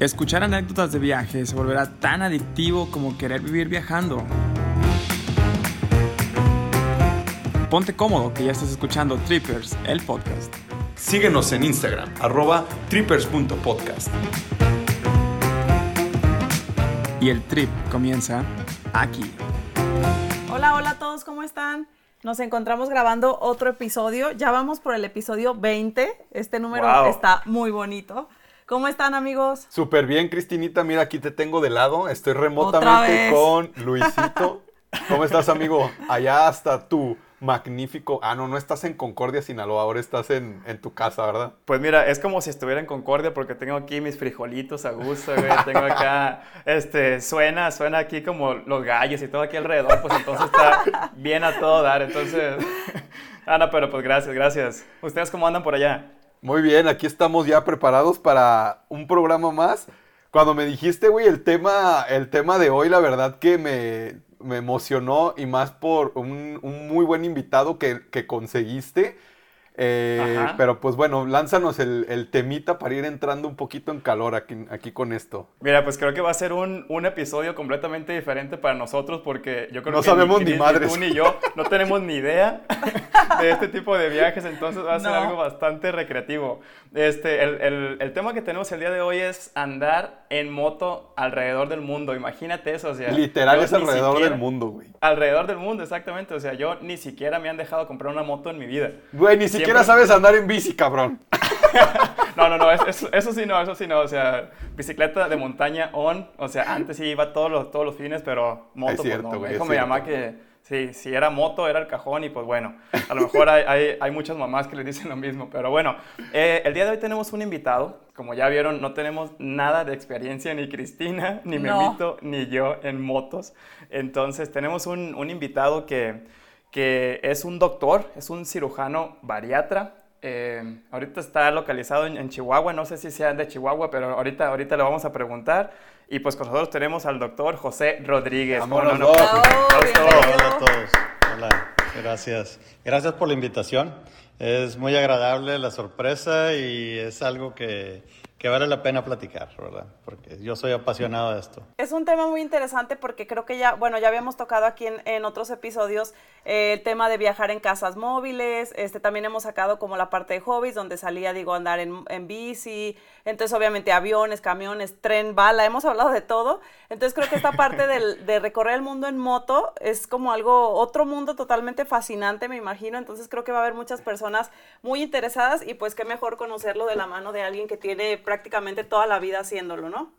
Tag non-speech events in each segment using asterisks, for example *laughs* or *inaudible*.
Escuchar anécdotas de viaje se volverá tan adictivo como querer vivir viajando. Ponte cómodo que ya estás escuchando Trippers, el podcast. Síguenos en Instagram, arroba trippers.podcast. Y el trip comienza aquí. Hola, hola a todos, ¿cómo están? Nos encontramos grabando otro episodio. Ya vamos por el episodio 20. Este número Wow. está muy bonito. ¿Cómo están, amigos? Súper bien, Cristinita. Mira, aquí te tengo de lado. Estoy remotamente con Luisito. *laughs* ¿Cómo estás, amigo? Allá hasta tu magnífico. Ah, no, no estás en Concordia, Sinaloa. Ahora estás en, en tu casa, ¿verdad? Pues mira, es como si estuviera en Concordia porque tengo aquí mis frijolitos a gusto, güey. Tengo acá, *laughs* este, suena, suena aquí como los gallos y todo aquí alrededor, pues entonces está bien a todo dar. Entonces, *laughs* Ana, pero pues gracias, gracias. ¿Ustedes cómo andan por allá? Muy bien, aquí estamos ya preparados para un programa más. Cuando me dijiste, güey, el tema, el tema de hoy, la verdad que me, me emocionó y más por un, un muy buen invitado que, que conseguiste. Eh, pero pues bueno, lánzanos el, el temita para ir entrando un poquito en calor aquí, aquí con esto. Mira, pues creo que va a ser un, un episodio completamente diferente para nosotros porque yo creo No que sabemos ni madres. tú ni yo no tenemos ni idea *laughs* de este tipo de viajes, entonces va a ser No. algo bastante recreativo. Este, el, el- el tema que tenemos el día de hoy es andar en moto alrededor del mundo. Imagínate eso, o sea, Literal es alrededor siquiera- del mundo, güey. Alrededor del mundo, exactamente. O sea, yo ni siquiera me han dejado comprar una moto en mi vida. Güey, ni siquiera Siempre- sabes andar en bici, cabrón. *laughs* No, no, no, es- es- eso, sí no, eso sí no. O sea, bicicleta de montaña on. O sea, antes sí iba todos los, todos los fines, pero moto, Es cierto, pues no. güey, dijo mi mamá que sí, si era moto era el cajón y pues bueno, a lo mejor hay, hay, hay muchas mamás que le dicen lo mismo. Pero bueno, eh, el día de hoy tenemos un invitado. Como ya vieron, no tenemos nada de experiencia, ni Cristina, ni No. Memito, ni yo en motos. Entonces, tenemos un, un invitado que, que es un doctor, es un cirujano bariatra. Eh, ahorita está localizado en, en Chihuahua, no sé si sea de Chihuahua, pero ahorita, ahorita le vamos a preguntar. Y pues con nosotros tenemos al doctor José Rodríguez. Vámonos, ¿Cómo no? bienvenido. Hola a todos. Hola, gracias. Gracias por la invitación. Es muy agradable la sorpresa y es algo que, que vale la pena platicar, ¿verdad? Porque yo soy apasionado de esto. Es un tema muy interesante porque creo que ya, bueno, ya habíamos tocado aquí en, otros episodios eh, el tema de viajar en casas móviles, este también hemos sacado como la parte de hobbies donde salía, digo, andar en, en bici, entonces obviamente aviones, camiones, tren, bala, hemos hablado de todo, entonces creo que esta parte del- de recorrer el mundo en moto es como algo, otro mundo totalmente fascinante, me imagino, entonces creo que va a haber muchas personas muy interesadas y pues qué mejor conocerlo de la mano de alguien que tiene prácticamente toda la vida haciéndolo, ¿no?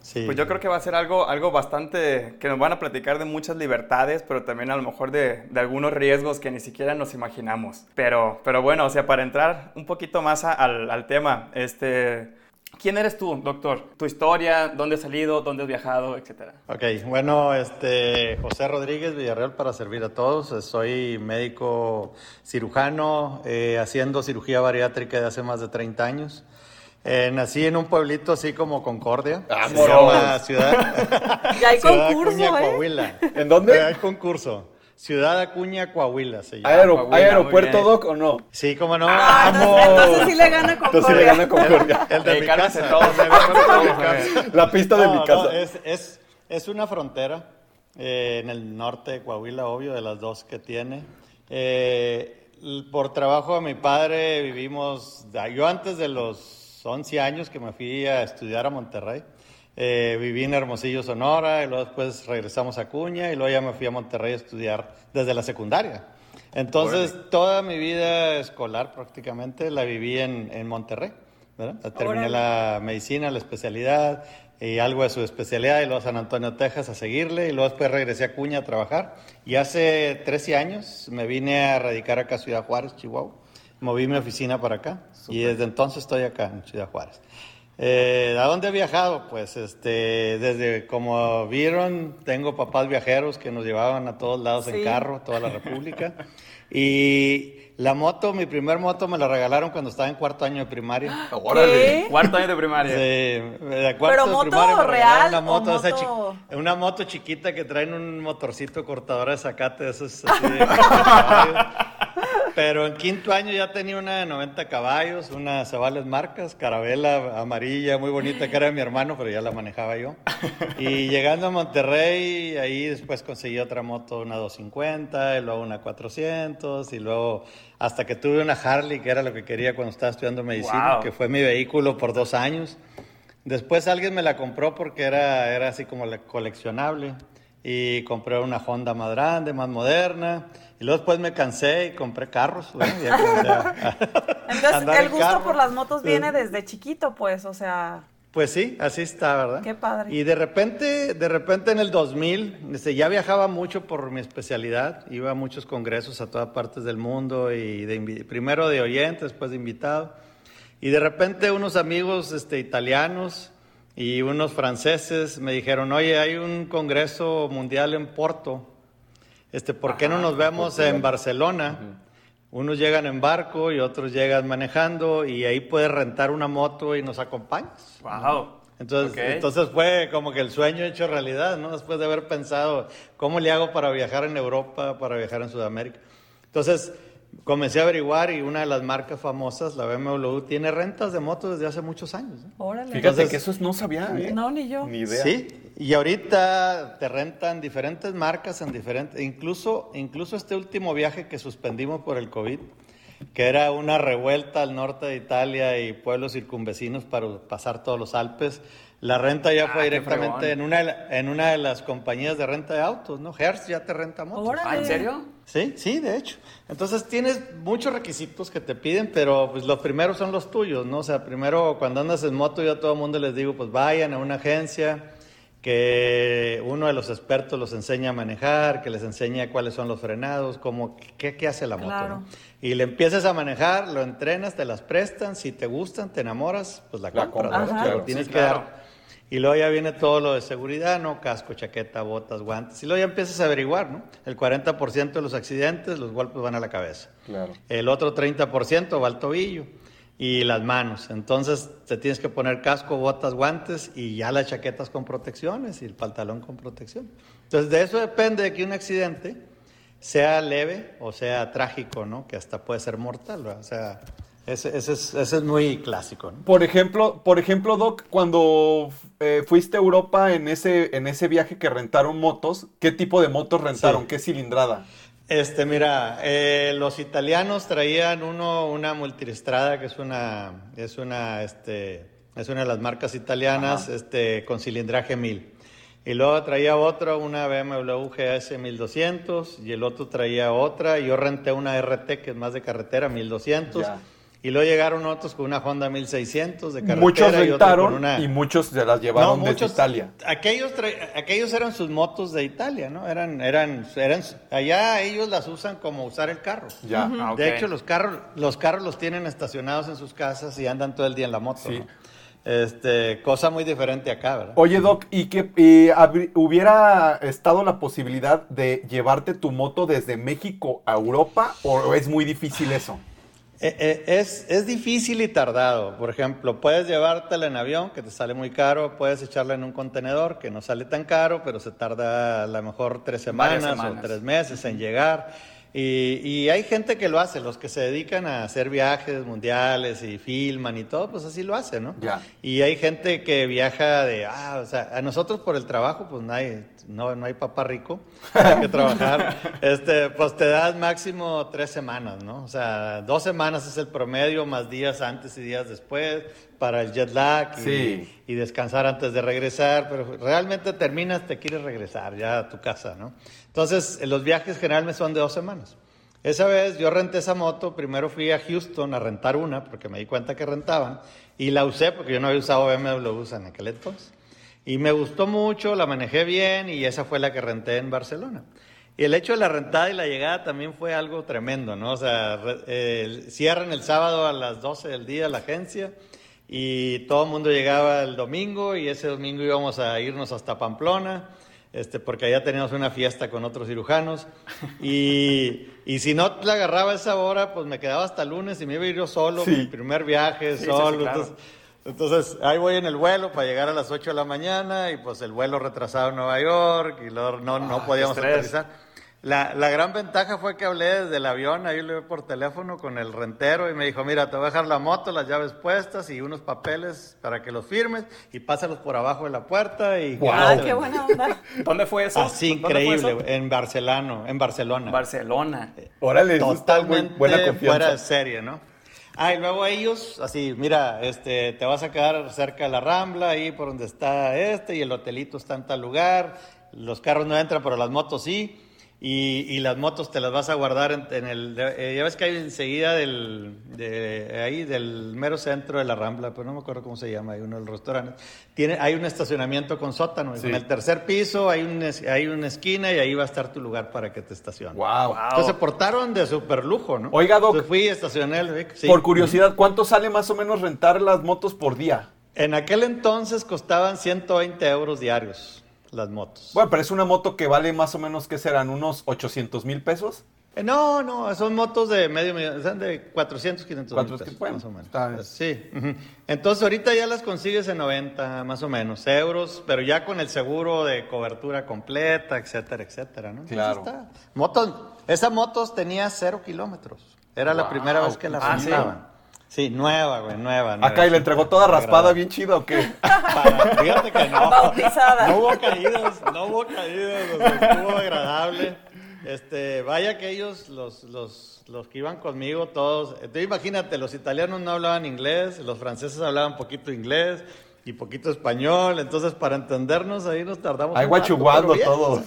Sí. Pues yo creo que va a ser algo, algo bastante, que nos van a platicar de muchas libertades, pero también a lo mejor de, de algunos riesgos que ni siquiera nos imaginamos. Pero, pero bueno, o sea, para entrar un poquito más a- al, al tema, este, ¿quién eres tú, doctor? Tu historia, dónde has salido, dónde has viajado, etcétera. Ok, bueno, este, José Rodríguez Villarreal para servir a todos. Soy médico cirujano, eh, haciendo cirugía bariátrica de hace más de 30 años. Eh, nací en un pueblito así como Concordia. Se ¡Vámonos! llama Ciudad. *laughs* Ya hay Ciudad concurso, Acuña, ¿eh? Coahuila. ¿En dónde? Eh, Hay concurso. Ciudad Acuña, Coahuila se llama. ¿Hay, aero- Coahuila, ¿hay muy aeropuerto. Doc, o no? Sí, cómo no. Ah, entonces, entonces sí le gana Entonces le Concordia. gana Concordia. El de mi casa. todos, cálmense todos, mi casa. La pista de No, mi no, casa. es, es, es una frontera eh, en el norte de Coahuila, obvio, de las dos que tiene. Eh, por trabajo de mi padre vivimos, yo antes de los 11 años que me fui a estudiar a Monterrey, eh, viví en Hermosillo, Sonora, y luego después regresamos a Cuña, y luego ya me fui a Monterrey a estudiar desde la secundaria. Entonces, toda mi vida escolar prácticamente la viví en, en Monterrey. ¿verdad? Terminé Órale. la medicina, la especialidad y algo de su especialidad y luego a San Antonio, Texas a seguirle y luego después regresé a Cuña a trabajar y hace 13 años me vine a radicar acá a Ciudad Juárez, Chihuahua. Moví mi oficina para acá y desde entonces estoy acá en Ciudad Juárez. Eh, ¿A dónde he viajado? Pues este, desde como vieron, tengo papás viajeros que nos llevaban a todos lados Sí. en carro, toda la República. *laughs* y la moto, mi primer moto me la regalaron cuando estaba en cuarto año de primaria. ¿Qué? Cuarto año de primaria. Sí, de cuarto ¿Pero de moto primaria me regalaron real una moto, esa moto- chi- una moto chiquita que traen un motorcito cortador de zacate, eso es así *laughs* de. Pero en quinto año ya tenía una de 90 caballos, una Zavales Marcas, carabela amarilla, muy bonita, que era de mi hermano, pero ya la manejaba yo. Y llegando a Monterrey, ahí después conseguí otra moto, una 250, y luego una 400, y luego hasta que tuve una Harley, que era lo que quería cuando estaba estudiando medicina, Wow. que fue mi vehículo por dos años. Después alguien me la compró porque era, era así como la coleccionable. Y compré una Honda más grande, más moderna. Y luego después me cansé y compré carros. ya a- *laughs* Entonces, el gusto carro. por las motos viene desde chiquito, pues, o sea, Pues sí, así está, ¿verdad? Qué padre. Y de repente, de repente en el 2000, este, ya viajaba mucho por mi especialidad, iba a muchos congresos a todas partes del mundo y de primero de oyente, después de invitado. Y de repente unos amigos este, italianos y unos franceses me dijeron, oye, hay un congreso mundial en Porto, este, ¿por qué no nos vemos en Barcelona? Unos llegan en barco y otros llegan manejando y ahí puedes rentar una moto y nos acompañas. Wow. Entonces, Ok. entonces fue como que el sueño hecho realidad, ¿no? Después de haber pensado, ¿cómo le hago para viajar en Europa, para viajar en Sudamérica? Entonces, comencé a averiguar y una de las marcas famosas, la BMW, tiene rentas de motos desde hace muchos años. ¿no? órale. Fíjate Entonces- que eso es- no sabía, ¿eh? No, ni yo. Ni idea. Sí, y ahorita te rentan diferentes marcas en diferentes, incluso, incluso este último viaje que suspendimos por el COVID, que era una revuelta al norte de Italia y pueblos circunvecinos para pasar todos los Alpes. La renta ya Ah, fue qué directamente en una, de la- en una de las compañías de renta de autos, ¿no? Hertz ya te renta motos. Ah, ¿en serio? Sí, sí, de hecho. Entonces tienes muchos requisitos que te piden, pero pues los primeros son los tuyos, ¿no? O sea, primero cuando andas en moto yo a todo el mundo les digo, pues vayan a una agencia que uno de los expertos los enseña a manejar, que les enseña cuáles son los frenados, cómo, qué, qué hace la moto, Claro. ¿no? Y le empiezas a manejar, lo entrenas, te las prestan, si te gustan, te enamoras, pues la, La compras, compras, claro. tienes Sí, que claro. dar y luego ya viene todo lo de seguridad, ¿no? Casco, chaqueta, botas, guantes. Y luego ya empiezas a averiguar, ¿no? El 40% de los accidentes, los golpes van a la cabeza. Claro. El otro 30% va al tobillo y las manos. Entonces te tienes que poner casco, botas, guantes y ya las chaquetas con protecciones y el pantalón con protección. Entonces de eso depende de que un accidente sea leve o sea trágico, ¿no? Que hasta puede ser mortal, ¿verdad? O sea, ese, ese es, ese es muy clásico, ¿no? Por ejemplo, por ejemplo, Doc, cuando eh, fuiste a Europa en ese, en ese viaje que rentaron motos, ¿qué tipo de motos rentaron? Sí. ¿Qué cilindrada? Este, mira, eh, los italianos traían uno, una multistrada que es una, es una, este, es una de las marcas italianas, este, con cilindraje 1000. Y luego traía otro, una BMW GS 1200, y el otro traía otra, y yo renté una RT que es más de carretera, 1200. Ya. Y luego llegaron otros con una Honda 1600 de carretera. Muchos y rentaron con una- y muchos se las llevaron no, desde Italia. Aquellos, tra- aquellos eran sus motos de Italia, ¿no? Eran, eran, eran, allá ellos las usan como usar el carro. Ya. Ah. De hecho, los carros, los carros los tienen estacionados en sus casas y andan todo el día en la moto. Sí. ¿no? Este, cosa muy diferente acá, ¿verdad? Oye, Doc, ¿y que y hubiera estado la posibilidad de llevarte tu moto desde México a Europa o es muy difícil eso? Eh, eh, es, es difícil y tardado. Por ejemplo, puedes llevártela en avión, que te sale muy caro, puedes echarla en un contenedor, que no sale tan caro, pero se tarda a lo mejor tres semanas, semanas. o tres meses en llegar. Y, y hay gente que lo hace, los que se dedican a hacer viajes mundiales y filman y todo, pues así lo hacen, ¿no? Ya. Y hay gente que viaja de, ah, o sea, a nosotros por el trabajo, pues no hay, no, no hay papá rico, *laughs* hay que trabajar. este, pues te das máximo tres semanas, ¿no? O sea, dos semanas es el promedio, más días antes y días después, para el jet lag y, Sí. y descansar antes de regresar, pero realmente terminas, te quieres regresar ya a tu casa, ¿no? Entonces, eh, los viajes generalmente son de dos semanas. Esa vez yo renté esa moto, primero fui a Houston a rentar una, porque me di cuenta que rentaban, y la usé porque yo no había usado BMWs en aquel entonces. Y me gustó mucho, la manejé bien y esa fue la que renté en Barcelona. Y el hecho de la rentada y la llegada también fue algo tremendo, ¿no? O sea, cierran el sábado a las 12 del día la agencia y todo el mundo llegaba el domingo y ese domingo íbamos a irnos hasta Pamplona, este, porque allá teníamos una fiesta con otros cirujanos. Y, y si no la agarraba a esa hora, pues me quedaba hasta el lunes y me iba a ir yo solo, Sí. mi primer viaje, Sí, solo. sí, claro. entonces, entonces, ahí voy en el vuelo para llegar a las 8 de la mañana y pues el vuelo retrasado en Nueva York y luego no, no Ah, podíamos aterrizar. La, la gran ventaja fue que hablé desde el avión, ahí lo vi por teléfono con el rentero y me dijo, mira, te voy a dejar la moto, las llaves puestas y unos papeles para que los firmes y pásalos por abajo de la puerta y... Guau. Ah, qué buena onda. *laughs* ¿Dónde fue eso? Así ¿Dónde fue increíble, eso? en Barcelona, en Barcelona. Barcelona. Órale, está muy Totalmente buena fuera de confianza. serie, ¿no? Ah, y luego ellos, así, mira, este, te vas a quedar cerca de la Rambla, ahí por donde está este, y el hotelito está en tal lugar, los carros no entran, pero las motos sí, y, y las motos te las vas a guardar en, en el, eh, ya ves que hay enseguida del, de, ahí, del mero centro de la Rambla, pero no me acuerdo cómo se llama, hay uno de los restaurantes, tiene, hay un estacionamiento con sótano, Sí. en el tercer piso hay, un, hay una esquina y ahí va a estar tu lugar para que te estaciones. Wow. Wow. Entonces se portaron de super lujo, ¿no? Oiga, Doc. Entonces fui, estacioné el Vic, sí. Por curiosidad, ¿cuánto sale más o menos rentar las motos por día? En aquel entonces costaban 120 euros diarios las motos. Bueno, pero es una moto que vale más o menos, ¿qué serán? ¿Unos 800 mil pesos? Eh, no, no, son motos de medio millón, son de 400, 500 mil 400, pesos, bueno, más o menos. está bien. Sí. Entonces ahorita ya las consigues en 90 más o menos euros, pero ya con el seguro de cobertura completa, etcétera, etcétera, ¿no? Claro. está. Motos, esa motos tenía cero kilómetros. Era la primera vez que la Ah, ¿sí? Sí, nueva, güey, nueva. Acá y le entregó toda raspada, bien chido, ¿o qué? Para- fíjate que no. Bautizada. No hubo caídas, no hubo o sea, estuvo agradable. Este, vaya que ellos, los, los, los que iban conmigo, todos, entonces imagínate, los italianos no hablaban inglés, los franceses hablaban poquito inglés y poquito español, entonces para entendernos ahí nos tardamos. Ahí bien. todos.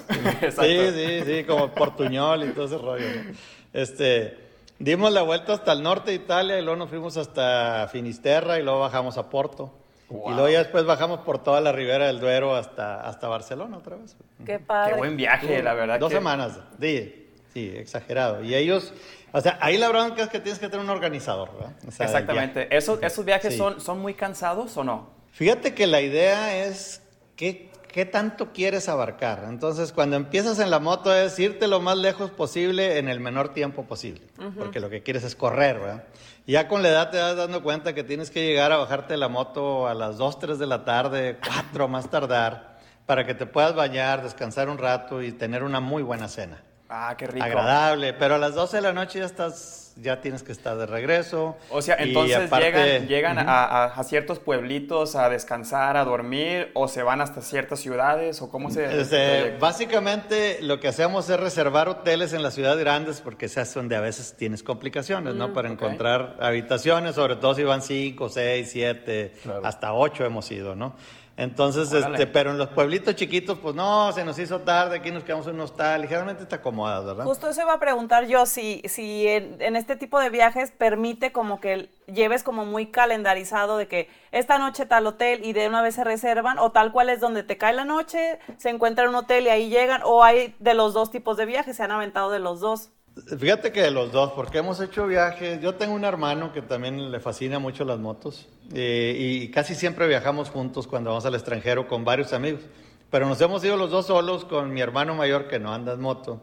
Sí, sí, sí, como portuñol y todo ese rollo. ¿no? Este, dimos la vuelta hasta el norte de Italia y luego nos fuimos hasta Finisterra y luego bajamos a Porto. Y luego ya después bajamos por toda la ribera del Duero hasta, hasta Barcelona otra vez. Qué padre. Qué buen viaje, la verdad. Dos que- semanas, sí, sí, exagerado. Y ellos, o sea, ahí la bronca es que tienes que tener un organizador, ¿verdad? O sea, Exactamente. ¿Esos, ¿Esos viajes Sí. son, son muy cansados o no? Fíjate que la idea es qué, qué tanto quieres abarcar. Entonces, cuando empiezas en la moto es irte lo más lejos posible en el menor tiempo posible, porque lo que quieres es correr, ¿verdad? Ya con la edad te vas dando cuenta que tienes que llegar a bajarte de la moto a las 2, 3 de la tarde, 4 más tardar, para que te puedas bañar, descansar un rato y tener una muy buena cena. Ah, qué rico. Agradable, pero a las 12 de la noche ya estás, ya tienes que estar de regreso. O sea, entonces aparte- llegan, llegan a, a- a ciertos pueblitos a descansar, a dormir, o se van hasta ciertas ciudades, o cómo se... Este, básicamente lo que hacemos es reservar hoteles en las ciudades grandes porque es donde a veces tienes complicaciones, ¿no? Para encontrar habitaciones, sobre todo si van 5, 6, 7, hasta 8 hemos ido, ¿no? Entonces, Órale. este, pero en los pueblitos chiquitos, pues no, se nos hizo tarde, aquí nos quedamos en un hostal, ligeramente te acomodas, ¿verdad? Justo eso iba a preguntar yo, si, si en, en este tipo de viajes permite como que lleves como muy calendarizado de que esta noche tal hotel y de una vez se reservan, o tal cual es donde te cae la noche, se encuentra en un hotel y ahí llegan, o hay de los dos tipos de viajes, se han aventado de los dos. Fíjate que de los dos, porque hemos hecho viajes. Yo tengo un hermano que también le fascina mucho las motos eh, y casi siempre viajamos juntos cuando vamos al extranjero con varios amigos. Pero nos hemos ido los dos solos con mi hermano mayor que no anda en moto.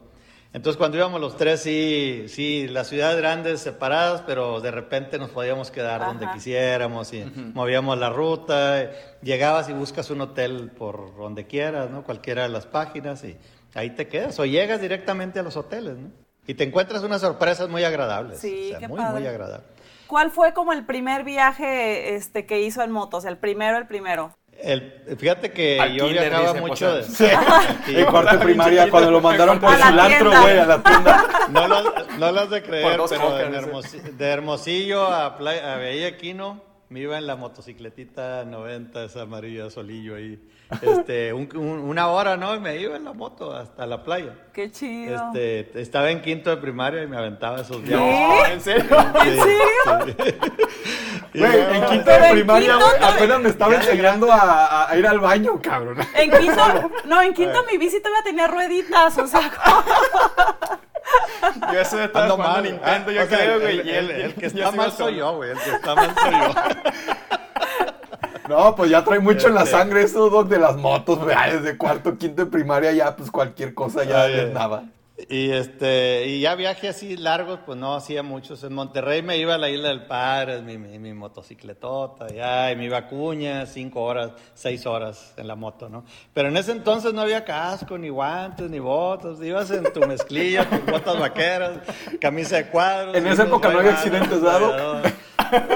Entonces cuando íbamos los tres, sí, sí, las ciudades grandes separadas, pero de repente nos podíamos quedar Ajá. donde quisiéramos y movíamos la ruta. Llegabas y buscas un hotel por donde quieras, ¿no? Cualquiera de las páginas y ahí te quedas. O llegas directamente a los hoteles, ¿no? Y te encuentras unas sorpresas muy agradables. Sí, o sea, qué muy, padre. muy agradables. ¿Cuál fue como el primer viaje este, que hizo en motos? El primero, el primero. El, fíjate que Al yo kinder, viajaba dice, mucho de... Sí. Sí. En cuarto de primaria, cuando lo mandaron por cilantro, güey, a la tienda. No lo, no lo has de creer, pero dice. Hermosi- de Hermosillo a, Playa, a Bahía Aquino me iba en la motocicletita 90, esa amarilla solillo ahí. Este, un- un- una hora, ¿no? Y me iba en la moto hasta la playa. Qué chido. Este, estaba en quinto de primaria y me aventaba esos. No, ¿en serio? ¿En serio? Y Güey, luego- en quinto de primaria, quinto güey, no- apenas me estaba enseñando a, a- ir al baño, cabrón. En quinto, *laughs* no, en quinto mi bici todavía tenía rueditas, o sea, *laughs* Yo eso de estar jugando mal. Nintendo, Ah, yo sea, creo, el, güey. el- y el- él- el que está sí mal soy yo, güey. El que está mal soy yo. *laughs* No, pues ya trae mucho en la Este- sangre eso, Doc, de las motos, güey. Ah, Desde cuarto, quinto de primaria ya, pues cualquier cosa ya les ay. nada. Y este, y ya viajes así largos, pues no hacía muchos. En Monterrey me iba a la isla del Padre, mi, mi, mi motocicletota, ya, y me iba a Cuña, cinco horas, seis horas en la moto, ¿no? Pero en ese entonces no había casco, ni guantes, ni botas. Ibas en tu mezclilla, tus botas vaqueras, camisa de cuadros. En esa época no había accidentes, ¿dado?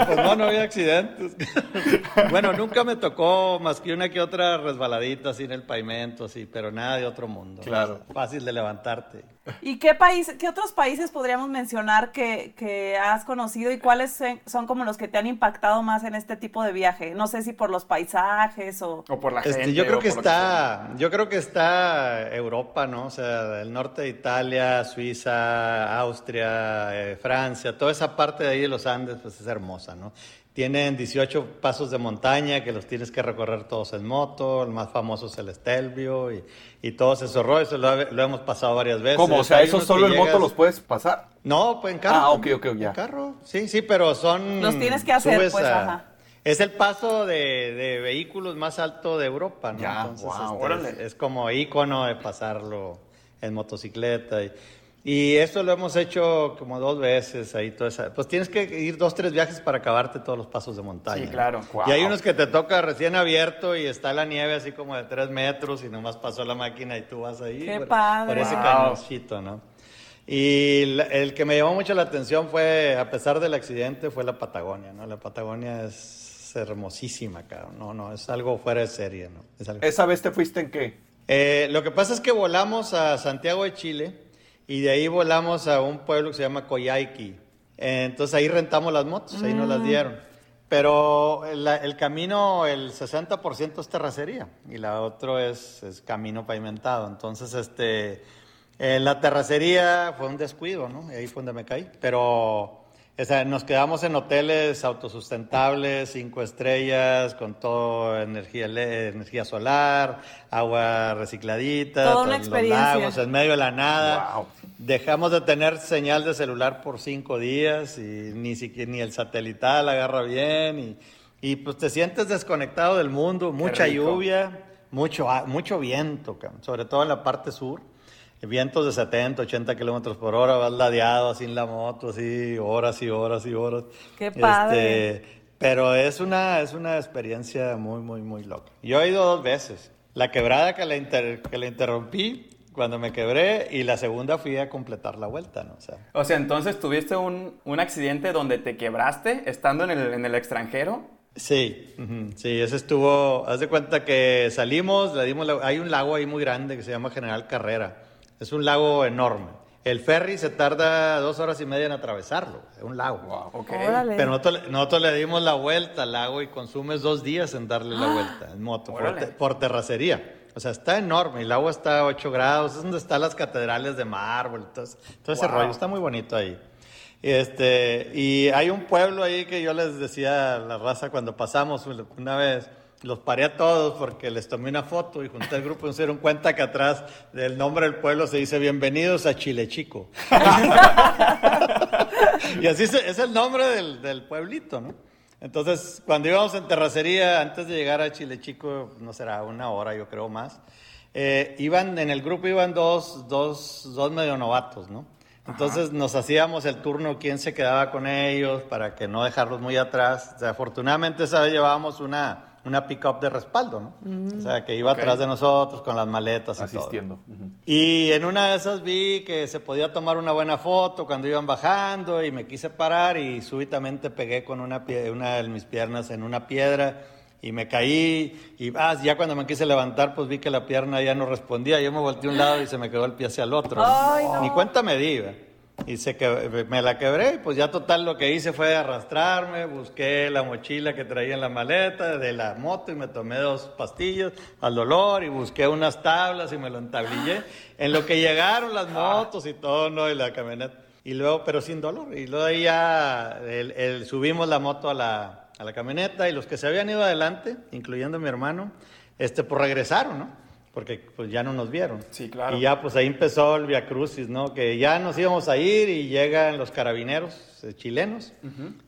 Pues no, no había accidentes. *laughs* bueno, nunca me tocó más que una que otra resbaladita así en el pavimento, así, pero nada de otro mundo. Claro. Fácil de levantarte. ¿Y qué país, qué otros países podríamos mencionar que, que has conocido y cuáles son como los que te han impactado más en este tipo de viaje? No sé si por los paisajes o... O por la Este, gente. yo creo que está, yo creo que está Europa, ¿no? O sea, el norte de Italia, Suiza, Austria, eh, Francia, toda esa parte de ahí de los Andes, pues es hermosa, ¿no? Tienen 18 pasos de montaña que los tienes que recorrer todos en moto, el más famoso es el Estelvio y, y todos esos rollos, lo, lo hemos pasado varias veces. ¿Cómo? O sea, ¿eso solo en moto los puedes pasar? No, pues en carro. Ah, ok, ok, ya. En carro, sí, sí, pero son... Los tienes que hacer, pues, a- ajá. Es el paso de, de vehículos más alto de Europa, ¿no? Ya, Entonces, wow, este, órale. es, es como ícono de pasarlo en motocicleta. Y, y eso lo hemos hecho como dos veces ahí. Toda esa, pues tienes que ir dos, tres viajes para acabarte todos los pasos de montaña. Sí, claro. Y hay unos que te toca recién abierto y está la nieve así como de tres metros y nomás pasó la máquina y tú vas ahí. ¡Qué por, padre! Por ese Wow. cañoncito, ¿no? Y la- el que me llamó mucho la atención fue, a pesar del accidente, fue la Patagonia, ¿no? La Patagonia es hermosísima, cabrón. No, no, es algo fuera de serie, ¿no? Es algo- ¿Esa vez te fuiste en qué? Eh, lo que pasa es que volamos a Santiago de Chile y de ahí volamos a un pueblo que se llama Coyhaique. Eh, entonces ahí rentamos las motos, ahí nos las dieron. Pero el, el camino, el 60% es terracería y la otro es, es camino pavimentado. Entonces, este, en la terracería fue un descuido, ¿no? Y ahí fue donde me caí. Pero o sea, nos quedamos en hoteles autosustentables, cinco estrellas, con todo energía, energía solar, agua recicladita, Toda una los experiencia. lagos, en medio de la nada. Wow. Dejamos de tener señal de celular por cinco días y ni siquiera ni el satelital agarra bien y, y pues te sientes desconectado del mundo, mucha rico. lluvia, mucho, mucho viento, sobre todo en la parte sur. Vientos de 70, 80 kilómetros por hora, vas ladeado así en la moto, así horas y horas y horas. ¡Qué padre! Este, pero es una, es una experiencia muy, muy, muy loca. Yo he ido dos veces. La quebrada que la, inter- que la interrumpí cuando me quebré y la segunda fui a completar la vuelta, ¿no? O sea, O sea, entonces tuviste un, un accidente donde te quebraste estando en el, en el extranjero. Sí, sí, ese estuvo. Haz de cuenta que salimos, le dimos la- hay un lago ahí muy grande que se llama General Carrera. Es un lago enorme. El ferry se tarda dos horas y media en atravesarlo. Es un lago. Ok. Órale. Pero nosotros, le- nosotros le dimos la vuelta al lago y consumes dos días en darle la vuelta en moto por, te- por terracería. O sea, está enorme. El agua está a 8 grados. Es donde están las catedrales de mármol. Todo, ese- todo ese Wow. rollo. Está muy bonito ahí. Este, y hay un pueblo ahí que yo les decía a la raza cuando pasamos una vez. Los paré a todos porque les tomé una foto y junté al grupo y se dieron cuenta que atrás del nombre del pueblo se dice Bienvenidos a Chile Chico. *laughs* y así se- es el nombre del, del pueblito, ¿no? Entonces, cuando íbamos en terracería, antes de llegar a Chile Chico, no será una hora, yo creo más, eh, iban, en el grupo iban dos, dos, dos medio novatos, ¿no? Entonces nos hacíamos el turno quién se quedaba con ellos para que no dejarlos muy atrás. O sea, afortunadamente esa vez llevábamos una, una pick-up de respaldo, ¿no? O sea, que iba Ok. atrás de nosotros con las maletas y todo. Asistiendo. Ujú. Y en una de esas vi que se podía tomar una buena foto cuando iban bajando y me quise parar y súbitamente pegué con una, pie- una de mis piernas en una piedra y me caí y ah, ya cuando me quise levantar pues vi que la pierna ya no respondía. Yo me volteé a un lado y se me quedó el pie hacia el otro. Ay, no. Ni cuenta me di. ¿ve? Y se que, me la quebré y pues ya total lo que hice fue arrastrarme, busqué la mochila que traía en la maleta de la moto y me tomé dos pastillas al dolor y busqué unas tablas y me lo entablillé. En lo que llegaron las motos y todo, ¿no? Y la camioneta. Y luego, pero sin dolor. Y luego ahí ya subimos la moto a la, a la camioneta y los que se habían ido adelante, incluyendo mi hermano, este, pues regresaron, ¿no? Porque pues ya no nos vieron. Sí, claro. Y ya pues ahí empezó el Via Crucis, ¿no? Que ya nos íbamos a ir y llegan los carabineros eh, chilenos.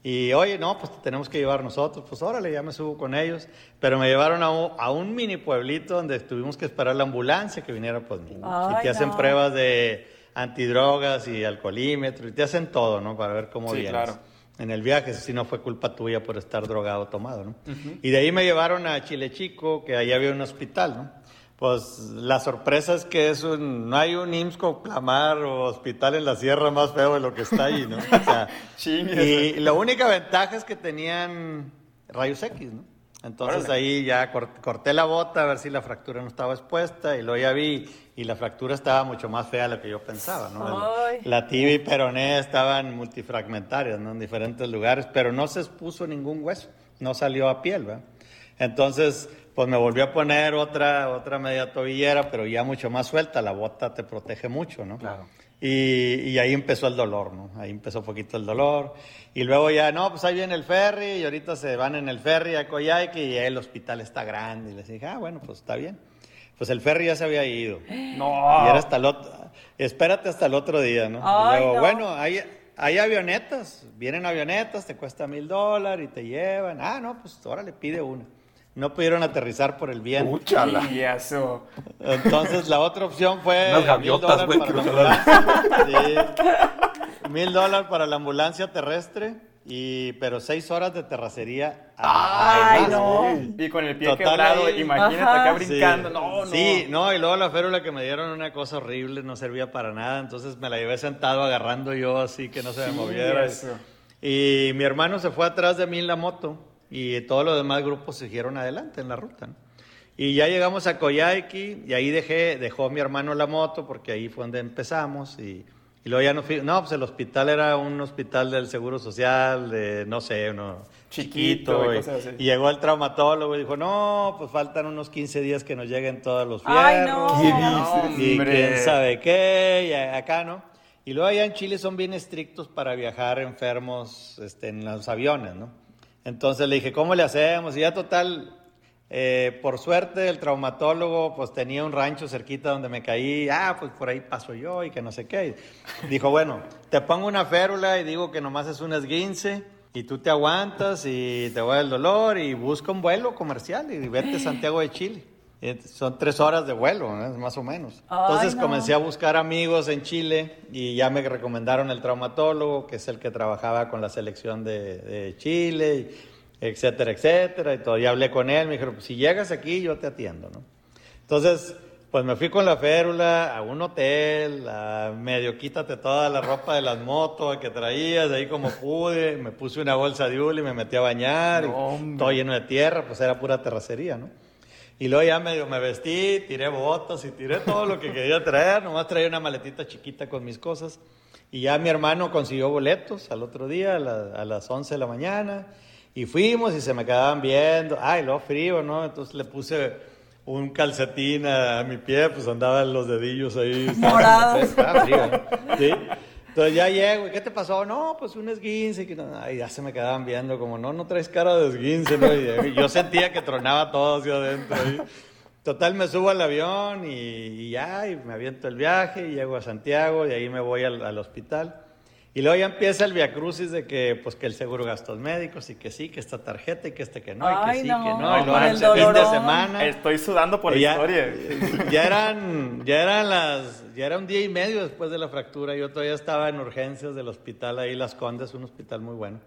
Y oye, no, pues te tenemos que llevar nosotros. Pues órale, ya me subo con ellos. Pero me llevaron a un, a un mini pueblito donde tuvimos que esperar la ambulancia que viniera mí. Ay, y te hacen no. pruebas de antidrogas y alcoholímetro, y te hacen todo, ¿no? Para ver cómo Sí, vienes. claro. En el viaje, si no fue culpa tuya por estar drogado o tomado, ¿no? Y de ahí me llevaron a Chile Chico, que ahí había un hospital, ¿no? Pues la sorpresa es que es un, no hay un IMSS con Plamar o hospital en la sierra más feo de lo que está ahí, ¿no? O sea, *laughs* Chingue. y la única ventaja es que tenían rayos X, ¿no? Entonces Órale. ahí ya cor- corté la bota a ver si la fractura no estaba expuesta y luego ya vi y la fractura estaba mucho más fea de lo que yo pensaba, ¿no? Ay. La tibia y peroné estaban multifragmentarias, ¿no? En diferentes lugares, pero no se expuso ningún hueso, no salió a piel, ¿verdad? Entonces, pues me volvió a poner otra, otra media tobillera, pero ya mucho más suelta, la bota te protege mucho, ¿no? Claro. Y, y ahí empezó el dolor, ¿no? Ahí empezó un poquito el dolor. Y luego ya, no, pues ahí viene el ferry y ahorita se van en el ferry a Coyhaique y el hospital está grande. Y les dije, ah, bueno, pues está bien. Pues el ferry ya se había ido. No. Y era hasta el otro, espérate hasta el otro día, ¿no? Ay, y luego, no. bueno, hay, hay avionetas, vienen avionetas, te cuesta mil dólares y te llevan. Ah, no, pues ahora le pide una. No pudieron aterrizar por el viento. Úchala. Y eso. Entonces la otra opción fue Unas gaviotas, dólares güey. Mil dólares para la ambulancia terrestre, y, pero seis horas de terracería. Ay, además. no. Y con el pie Total, quebrado, ahí- imagínate Ajá. acá brincando. Sí. No, no. Sí, no, y luego la férula que me dieron una cosa horrible, no servía para nada, entonces me la llevé sentado agarrando yo así que no se me moviera. eso. Y mi hermano se fue atrás de mí en la moto y todos los demás grupos siguieron adelante en la ruta. ¿no? Y ya llegamos a Coyhaique y ahí dejé, dejó mi hermano la moto porque ahí fue donde empezamos y, y luego ya nos fuimos. No, pues el hospital era un hospital del Seguro Social, de no sé, uno Chiquito y y, cosas así. y llegó el traumatólogo y dijo, no, pues faltan unos 15 días que nos lleguen todos los Ay, fierros. no. ¿Qué No, dices? Y hombre. quién sabe qué, y acá, ¿no? Y luego allá en Chile son bien estrictos para viajar enfermos este, en los aviones, ¿no? Entonces le dije, ¿cómo le hacemos? Y ya total, eh, por suerte el traumatólogo pues tenía un rancho cerquita donde me caí, ah, pues por ahí paso yo y que no sé qué. Dijo, bueno, te pongo una férula y digo que nomás es un esguince y tú te aguantas y te va el dolor y busca un vuelo comercial y vete a Santiago de Chile. Y Son tres horas de vuelo, ¿no? más o menos. Ay, Entonces no. comencé a buscar amigos en Chile y ya me recomendaron el traumatólogo, que es el que trabajaba con la selección de, de Chile, y etcétera, etcétera. Y todo. Y hablé con él, me dijeron, pues, si llegas aquí yo te atiendo, ¿no? Entonces, pues me fui con la férula a un hotel, a medio quítate toda la ropa de las motos que traías, ahí como pude, me puse una bolsa de hule y me metí a bañar, y No, hombre. todo lleno de tierra, pues era pura terracería, ¿no? Y luego ya medio me vestí, tiré botas y tiré todo lo que quería traer, nomás traía una maletita chiquita con mis cosas. Y ya mi hermano consiguió boletos al otro día, a, la- a las 11 de la mañana, y fuimos y se me quedaban viendo, ay, luego frío, ¿no? Entonces le puse un calcetín a, mi pie, pues andaban los dedillos ahí. Morados. Estaba frío. Sí. Entonces ya llego, ¿y qué te pasó? No, pues un esguince. Que no, ay, ya se me quedaban viendo como, no, no traes cara de esguince, ¿no? Y yo sentía que tronaba todo hacia adentro. Total, me subo al avión y, ya, y me aviento el viaje y llego a Santiago y ahí me voy al hospital. Y luego ya empieza el viacrucis de que, pues, que el seguro gastos médicos y que sí, que esta tarjeta y que este que no, y que sí, no, que no. Y luego el fin de semana. Estoy sudando por la ya, historia. *laughs* Ya eran, ya eran las, ya era un día y medio después de la fractura. Yo todavía estaba en urgencias del hospital ahí, Las Condes, un hospital muy bueno.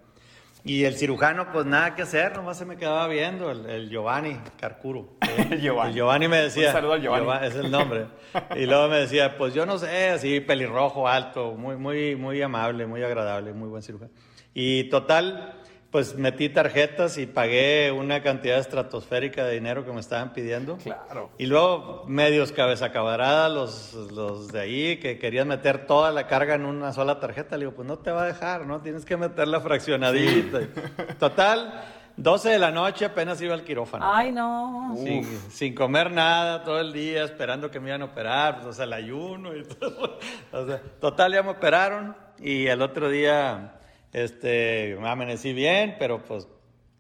Y el cirujano, pues nada que hacer, nomás se me quedaba viendo, el, el Giovanni Carcuro. *laughs* El Giovanni. El Giovanni me decía. Un saludo al Giovanni. es el nombre. *laughs* Y luego me decía, pues yo no sé, así pelirrojo, alto, muy, muy, muy amable, muy agradable, muy buen cirujano. Y total, pues metí tarjetas y pagué una cantidad estratosférica de dinero que me estaban pidiendo. Claro. Y luego medios cabeza cabrada los, los de ahí que querían meter toda la carga en una sola tarjeta. Le digo, pues no te va a dejar, ¿no? Tienes que meterla fraccionadita. *laughs* Total, 12 de la noche apenas iba al quirófano. Ay, no. Sin, sin comer nada todo el día, esperando que me iban a operar, pues, o sea, el ayuno y *laughs* todo. O sea, total, ya me operaron y el otro día este, me amanecí bien, pero pues,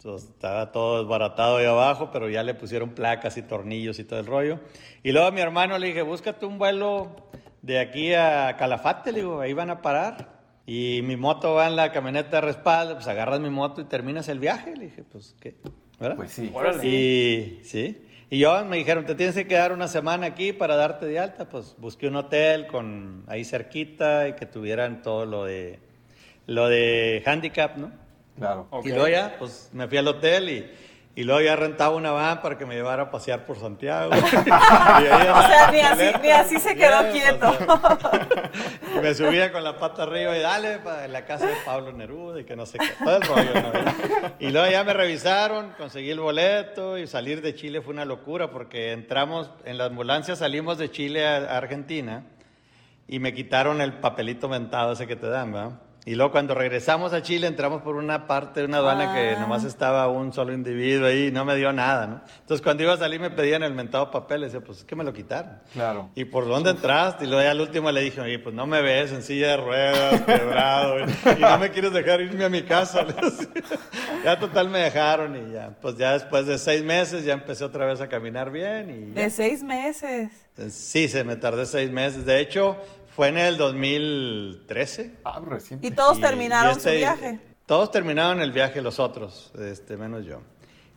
pues, estaba todo desbaratado ahí abajo, pero ya le pusieron placas y tornillos y todo el rollo. Y luego a mi hermano le dije, búscate un vuelo de aquí a Calafate, le digo, ahí van a parar. Y mi moto va en la camioneta de respaldo, pues agarras mi moto y terminas el viaje. Le dije, pues, ¿qué? ¿Verdad? Pues sí. Órale. Y sí. Y yo me dijeron, te tienes que quedar una semana aquí para darte de alta. Pues busqué un hotel con ahí cerquita y que tuvieran todo lo de, lo de handicap, ¿no? Claro. Y luego ya, pues me fui al hotel y, y luego ya rentaba una van para que me llevara a pasear por Santiago. *laughs* Y ahí O sea, ni así, ni así se quedó quieto. y *laughs* me subía con la pata arriba y dale para la casa de Pablo Neruda y que no sé qué. Todo el rollo, ¿no? Y luego ya me revisaron, conseguí el boleto y salir de Chile fue una locura porque entramos, en la ambulancia salimos de Chile a, a Argentina y me quitaron el papelito mentado ese que te dan, ¿verdad? Y luego cuando regresamos a Chile entramos por una parte de una aduana que Ah. nomás estaba un solo individuo ahí y no me dio nada, ¿no? Entonces cuando iba a salir me pedían el mentado papel y decía, pues es que me lo quitaron. Claro. ¿Y por dónde entraste? Y luego ya al último le dije, oye, pues no me ves en silla de ruedas, *laughs* quebrado, y no me quieres dejar irme a mi casa. le *laughs* ya total me dejaron y ya, pues ya después de seis meses ya empecé otra vez a caminar bien y ya. De seis meses. Sí, se me tardé seis meses. De hecho, fue en el 2013. Ah, reciente. Y todos Y- terminaron y este- su viaje. Todos terminaron el viaje, los otros, este, menos yo.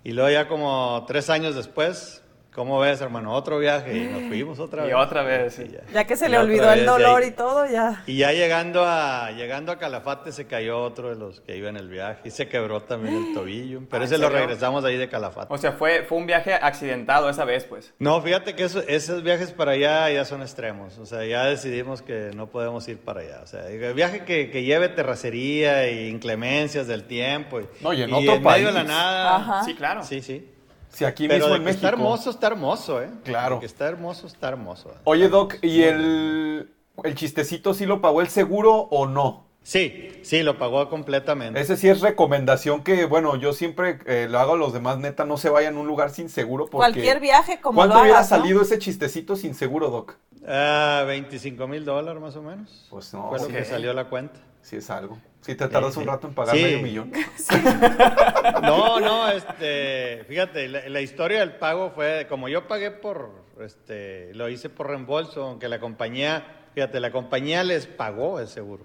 Y luego ya como tres años después, ¿cómo ves, hermano? Otro viaje y nos fuimos otra Y vez. otra vez, sí. ya. Ya que se Y le olvidó el dolor ahí. y todo, ya. Y ya llegando a, llegando a Calafate se cayó otro de los que iba en el viaje y se quebró también el tobillo. Pero Ah, ese ¿en lo regresamos ahí de Calafate. O sea, fue, fue un viaje accidentado esa vez, pues. No, fíjate que eso- esos viajes para allá ya son extremos. O sea, ya decidimos que no podemos ir para allá. O sea, el viaje que, que lleve terracería e inclemencias del tiempo. Y, No, y en y otro en medio de la nada. Ajá. Sí, claro. Sí, sí. Si aquí Pero mismo en México. está hermoso, está hermoso, ¿eh? Claro. Que está hermoso, está hermoso. Oye, Doc, ¿y el, el chistecito sí lo pagó el seguro o no? Sí, sí, lo pagó completamente. Ese sí es recomendación que, bueno, yo siempre eh, lo hago a los demás, neta, no se vayan a un lugar sin seguro porque... Cualquier viaje como ¿Cuánto lo hubiera hagas, ¿no? salido ese chistecito sin seguro, Doc? Ah, 25 mil dólares más o menos. Pues no, Fue lo que salió la cuenta. Sí es algo. Si te tardas un sí. rato en pagar Sí. medio millón. *laughs* No, no, este, fíjate, la, la historia del pago fue, como yo pagué por, este, lo hice por reembolso, aunque la compañía, fíjate, la compañía les pagó el seguro.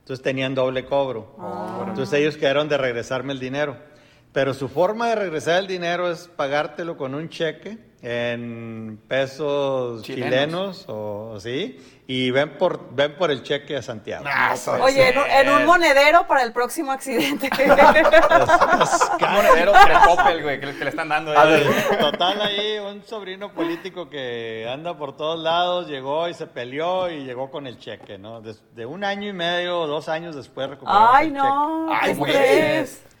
Entonces tenían doble cobro. Entonces ellos quedaron de regresarme el dinero. Pero su forma de regresar el dinero es pagártelo con un cheque en pesos Chilenos. chilenos, o así, y ven por, ven por el cheque a Santiago. Oye, en, un- en un monedero para el próximo accidente. *laughs* Un monedero de Coppel, güey, que, le- que le están dando. A ahí. ver. Total, ahí un sobrino político que anda por todos lados llegó y se peleó y llegó con el cheque, ¿no? De, de un año y medio, dos años después recuperó Ay, el no. Ay, qué güey.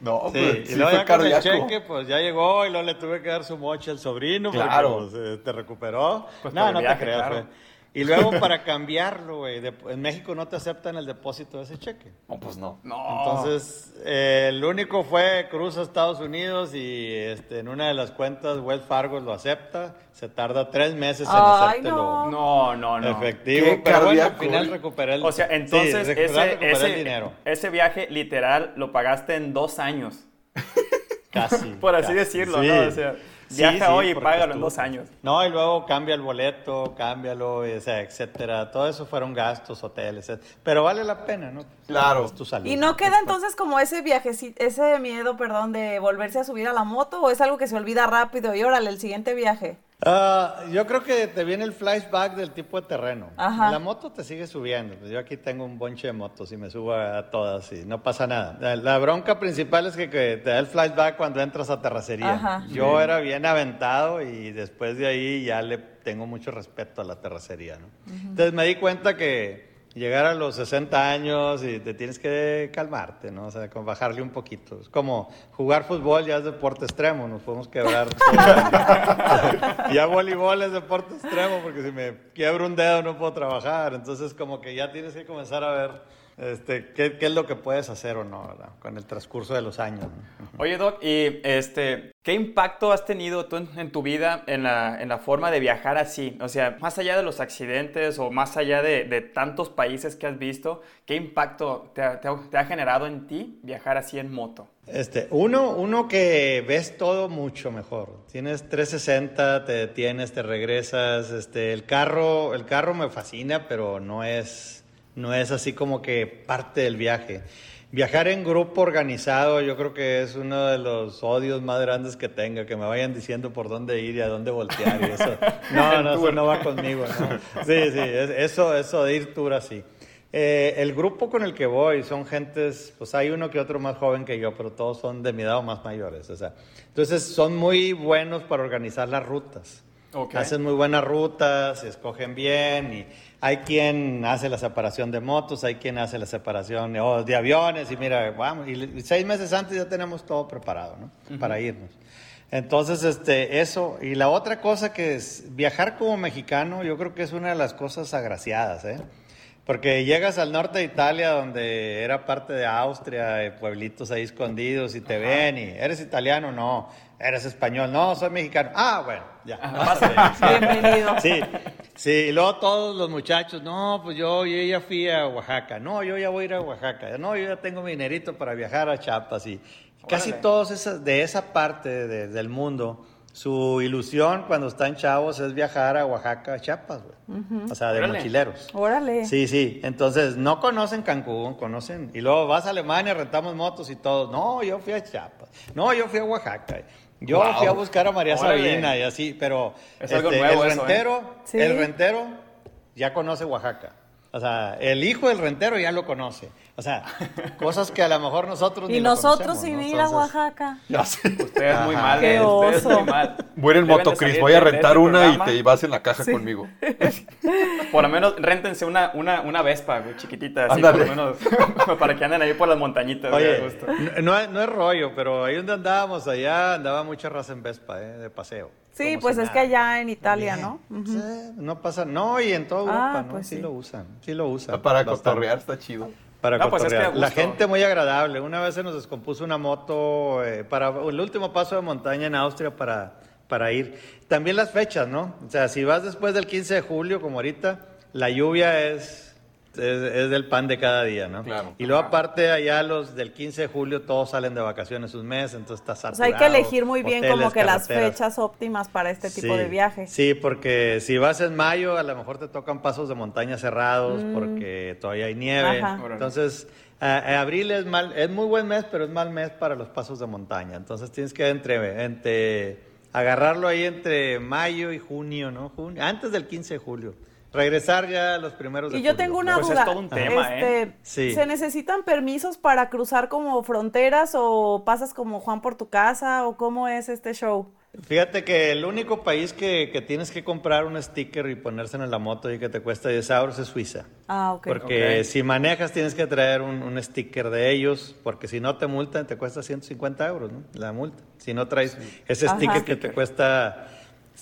No, cheque. pues, Sí, sí y luego fue ya con el cheque, pues ya llegó y luego le tuve que dar su moche al sobrino Claro. porque pues, eh, te recuperó. Pues no, no viaje, te creas, claro. Y luego para cambiarlo, güey, en México no te aceptan el depósito de ese cheque. No, pues no. No. Entonces, eh, el único fue cruza a Estados Unidos y este, en una de las cuentas Wells Fargo lo acepta. Se tarda tres meses en Ay, hacértelo no. No, no, no. efectivo. Qué pero bueno, al final recuperé el O sea, entonces ese, el ese, dinero. ese viaje literal lo pagaste en dos años. Casi. *laughs* Por así casi. decirlo, Sí. ¿no? O sea, Sí, viaja sí, hoy y págalo en estuvo- dos años. No, y luego cambia el boleto, cámbialo, o sea, etcétera. Todo eso fueron gastos, hoteles, etcétera. Pero vale la pena, ¿no? Claro. Es tu salud. ¿Y no queda entonces como ese viaje, ese miedo, perdón, de volverse a subir a la moto o es algo que se olvida rápido y órale, el siguiente viaje? Ah, yo creo que te viene el flashback del tipo de terreno. Ajá. La moto te sigue subiendo. Pues yo aquí tengo un bonche de motos y me subo a todas y no pasa nada. La, bronca principal es que, que te da el flashback cuando entras a terracería. Ajá. Yo era bien aventado y después de ahí ya le tengo mucho respeto a la terracería. ¿no? Entonces me di cuenta que llegar a los 60 años y te tienes que calmarte, ¿no? O sea, como bajarle un poquito. Es como jugar fútbol ya es deporte extremo, nos podemos quebrar. *laughs* *laughs* ya voleibol es deporte extremo porque si me quiebro un dedo no puedo trabajar. Entonces como que ya tienes que comenzar a ver este, qué, qué es lo que puedes hacer o no, ¿verdad? Con el transcurso de los años. Oye, Doc, y este, ¿qué impacto has tenido tú en, en tu vida en la, en la forma de viajar así? O sea, más allá de los accidentes o más allá de, de tantos países que has visto, ¿qué impacto te ha, te ha- te ha generado en ti viajar así en moto? Este, uno, uno que ves todo mucho mejor. Tienes 360, te detienes, te regresas. Este, el carro, el carro me fascina, pero no es, no es así como que parte del viaje. Viajar en grupo organizado, yo creo que es uno de los odios más grandes que tenga, que me vayan diciendo por dónde ir y a dónde voltear y eso. *laughs* No, no, eso no va conmigo. ¿no? Sí, sí, es- eso, eso de ir tour así. Eh, el grupo con el que voy son gentes, pues hay uno que otro más joven que yo, pero todos son de mi edad o más mayores. O sea, entonces son muy buenos para organizar las rutas. Hacen muy buenas rutas, escogen bien y hay quien hace la separación de motos, hay quien hace la separación oh, de aviones y mira, vamos, y, seis meses antes ya tenemos todo preparado, ¿no? Para irnos. Entonces, este, eso, y la otra cosa que es viajar como mexicano, yo creo que es una de las cosas agraciadas, ¿eh? Porque llegas al norte de Italia, donde era parte de Austria, pueblitos ahí escondidos, y te ven, y eres italiano, no, eres español, no, soy mexicano. Ah, bueno, ya. *laughs* Bienvenido. Sí, sí, y luego todos los muchachos, no, pues yo, yo ya fui a Oaxaca, no, yo ya voy a ir a Oaxaca, no, yo ya tengo mi dinerito para viajar a Chiapas, y casi Órale. todos esas, de esa parte de- del mundo, su ilusión cuando están chavos es viajar a Oaxaca, a Chiapas, güey. O sea, de Órale. mochileros. Órale. Sí, sí. Entonces, no conocen Cancún, conocen. Y luego vas a Alemania, rentamos motos y todo. No, yo fui a Chiapas. No, yo fui a Oaxaca. Yo Wow. fui a buscar a María Órale. Sabina y así, pero este, Es algo nuevo el eso, ¿eh? rentero, Sí. el rentero ya conoce Oaxaca. O sea, el hijo del rentero ya lo conoce. O sea, *laughs* cosas que a lo mejor nosotros ni Y nosotros sin ¿no? ir a Oaxaca. Ya sé. Ustedes muy Ajá. mal, Qué eh, ustedes oso. muy mal. Voy a ir en moto, Voy a rentar una y te vas en la caja conmigo. *laughs* Por lo menos réntense una, una, una Vespa, güey, chiquitita, así Ándale. por lo menos, *laughs* para que anden ahí por las montañitas, Oye, gusto. no, no es- no es rollo, pero ahí donde andábamos, allá andaba mucha raza en Vespa, ¿eh? de paseo. Sí, pues es nada. que allá en Italia, ¿no? Sí, no pasa, no, y en toda Ah, Europa, ¿no? pues sí, sí. lo usan, sí lo usan. Para bastante. cotorrear está chido. Para No, pues es que La gente muy agradable. Una vez se nos descompuso una moto eh, para el último paso de montaña en Austria para, para ir. También las fechas, ¿no? O sea, si vas después del 15 de julio, como ahorita, la lluvia es, es, es del pan de cada día, ¿no? Claro. Y luego aparte allá los del 15 de julio todos salen de vacaciones un mes, entonces está O saturado. sea, hay que elegir muy bien como que las fechas óptimas para este tipo Sí, de viaje. Sí, porque si vas en mayo, a lo mejor te tocan pasos de montaña cerrados Mm. porque todavía hay nieve. Ajá. Entonces, abril es mal, es muy buen mes, pero es mal mes para los pasos de montaña. Entonces tienes que entre, entre agarrarlo ahí entre mayo y junio, ¿no? Junio, antes del 15 de julio. Regresar ya a los primeros de Y yo julio. tengo una Pues es duda. todo un tema, este, ¿eh? Sí. ¿Se necesitan permisos para cruzar como fronteras o pasas como Juan por tu casa o cómo es este show? Fíjate que el único país que, que tienes que comprar un sticker y ponérselo en la moto y que te cuesta 10 euros es Suiza. Ah, ok. Porque si manejas tienes que traer un, un sticker de ellos, porque si no te multan te cuesta 150 euros, ¿no? La multa. Si no traes ese Ajá. sticker que te cuesta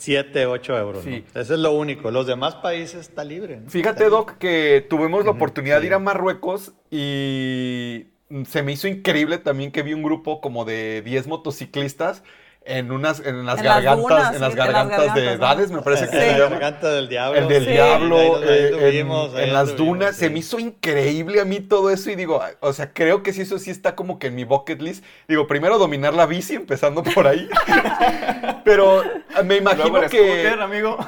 7, 8 euros, ¿no? Sí. Eso es lo único. Los demás países está libre. ¿no? Fíjate, Está Doc, que tuvimos la oportunidad de ir a Marruecos y se me hizo increíble también que vi un grupo como de 10 motociclistas en unas en las En las gargantas, dunas, en las sí, en las gargantas de. Dades, me parece que libre. se La llama. garganta del diablo. El del Sí. diablo, Ahí- ahí eh, en- anduvimos, ahí en, las dunas, se sí. me hizo increíble a mí todo eso y digo, o sea, creo que sí, eso sí está como que en mi bucket list. Digo, primero dominar la bici, empezando por ahí. *laughs* pero eh, me imagino que, scooter, amigo.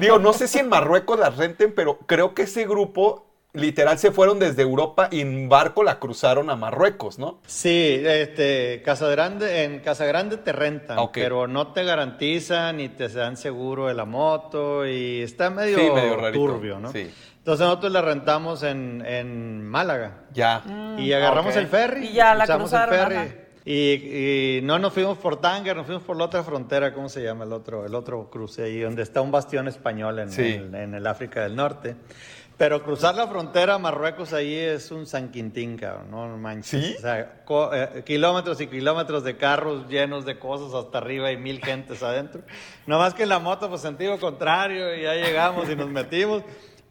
digo, no sé si en Marruecos las renten, pero creo que ese grupo literal se fueron desde Europa y en barco la cruzaron a Marruecos, ¿no? Sí, este, Casa Grande, en Casa Grande te rentan, Ok. pero no te garantizan ni te dan seguro de la moto y está medio, Sí, medio rarito, turbio, ¿no? sí. Entonces nosotros la rentamos en, en Málaga Ya. y agarramos el ferry. Y ya la el cruzaron, ferry. ajá. Y, y no nos fuimos por Tánger, nos fuimos por la otra frontera, ¿cómo se llama el otro, el otro cruce ahí? Donde está un bastión español en, Sí. en- en el África del Norte. Pero cruzar la frontera a Marruecos ahí es un San Quintín, cabrón, no manches. ¿Sí? O sea, eh, kilómetros y kilómetros de carros llenos de cosas hasta arriba y mil gentes adentro. No más que en la moto, pues sentido contrario, y ya llegamos y nos metimos.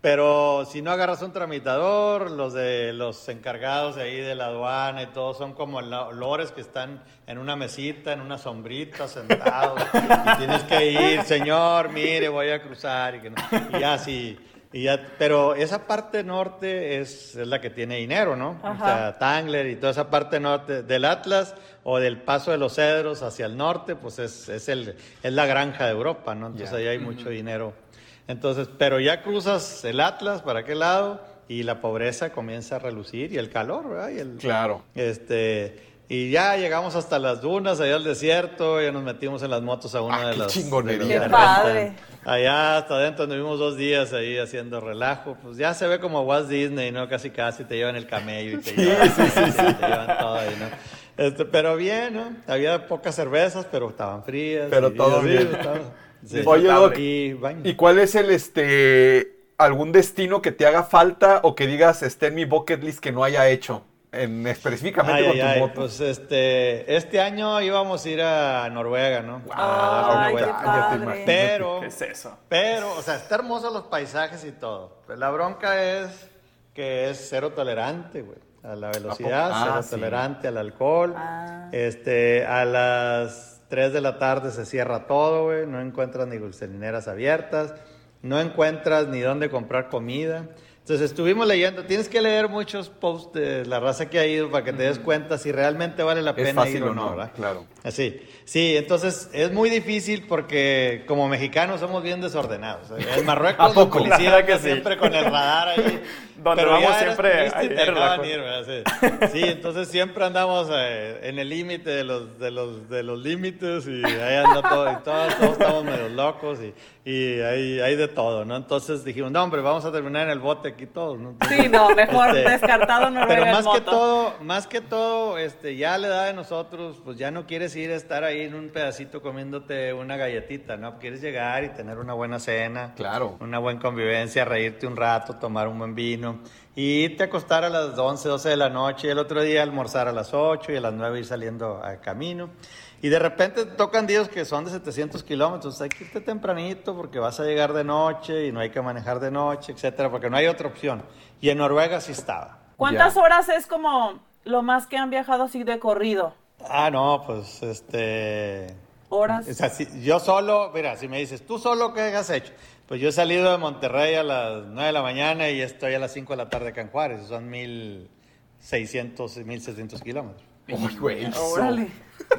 Pero si no agarras un tramitador, los de los encargados de ahí de la aduana y todo son como lo- lores que están en una mesita, en una sombrita, sentados. y tienes que ir, señor, mire, voy a cruzar. Y, que no- y ya sí. Y ya, pero esa parte norte es, es la que tiene dinero, ¿no? O Ajá. sea, Tangler y toda esa parte norte del Atlas o del Paso de los Cedros hacia el norte, pues es, es, el, es la granja de Europa, ¿no? Entonces Ya. ahí hay mucho dinero. Entonces, pero ya cruzas el Atlas, ¿para qué lado? y la pobreza comienza a relucir y el calor, ¿verdad? Y el, Claro. Este, y ya llegamos hasta las dunas, allá al desierto, ya nos metimos en las motos a una Ah, de qué las... chingonería. de Qué padre. Allá hasta adentro nos vimos dos días ahí haciendo relajo. Pues ya se ve como Walt Disney, ¿no? Casi casi te llevan el camello y te llevan, te llevan todo ahí, ¿no? Este, pero bien, ¿no? Había pocas cervezas, pero estaban frías. Pero y- todo y- bien. estaba- sí. Oye, Doc, y baño. ¿Y cuál es el este algún destino que te haga falta o que digas esté en mi bucket list que no haya hecho? En, específicamente Ay, con ay, tu ay, moto. pues este, este año íbamos a ir a Noruega, ¿no? A darle una Ay, qué vuelta. padre. Pero, ¿Qué es eso? pero, o sea, está hermoso los paisajes y todo. Pero la bronca es que es cero tolerante, güey. A la velocidad, Ah, cero sí. tolerante al alcohol. Ah. Este, a las 3 de la tarde se cierra todo, güey. No encuentras ni gasolineras abiertas. No encuentras ni dónde comprar comida. Entonces estuvimos leyendo, tienes que leer muchos posts de la raza que ha ido para que te des cuenta si realmente vale la Es pena fácil ir o no, ¿verdad? claro. Así, sí, entonces es muy difícil porque como mexicanos somos bien desordenados. *laughs* En Marruecos ¿A poco? Claro que sí. siempre con el radar ahí. *laughs* Donde pero vamos siempre turista y hay te dejaban relajo. ir. Sí. Sí, entonces siempre andamos eh, en el límite de los, de, los, de los límites y ahí anda todo, y todos, todos estamos medio locos y, y hay, hay de todo, ¿no? Entonces dijimos, no, hombre, vamos a terminar en el bote aquí todos, ¿no? Entonces, Sí, no, mejor Este, descartado Noruega pero en más que todo, más que todo, este, ya a la edad de nosotros, pues ya no quieres ir a estar ahí en un pedacito comiéndote una galletita, ¿no? Quieres llegar y tener una buena cena, Claro. una buena convivencia, reírte un rato, tomar un buen vino y irte a acostar a las 11, 12 de la noche y el otro día almorzar a las 8 y a las 9 ir saliendo al camino. Y de repente te tocan días que son de 700 kilómetros, hay que irte tempranito porque vas a llegar de noche y no hay que manejar de noche, etcétera, porque no hay otra opción. Y en Noruega sí estaba. ¿Cuántas Ya. horas es como lo más que han viajado así de corrido? Ah, no, pues este. Horas. O sea, si yo solo, mira, si me dices, ¿tú solo qué has hecho? Pues yo he salido de Monterrey a las 9 de la mañana y estoy a las 5 de la tarde acá en Juárez. Son 1600, 1600 kilómetros. Uy, güey. Órale.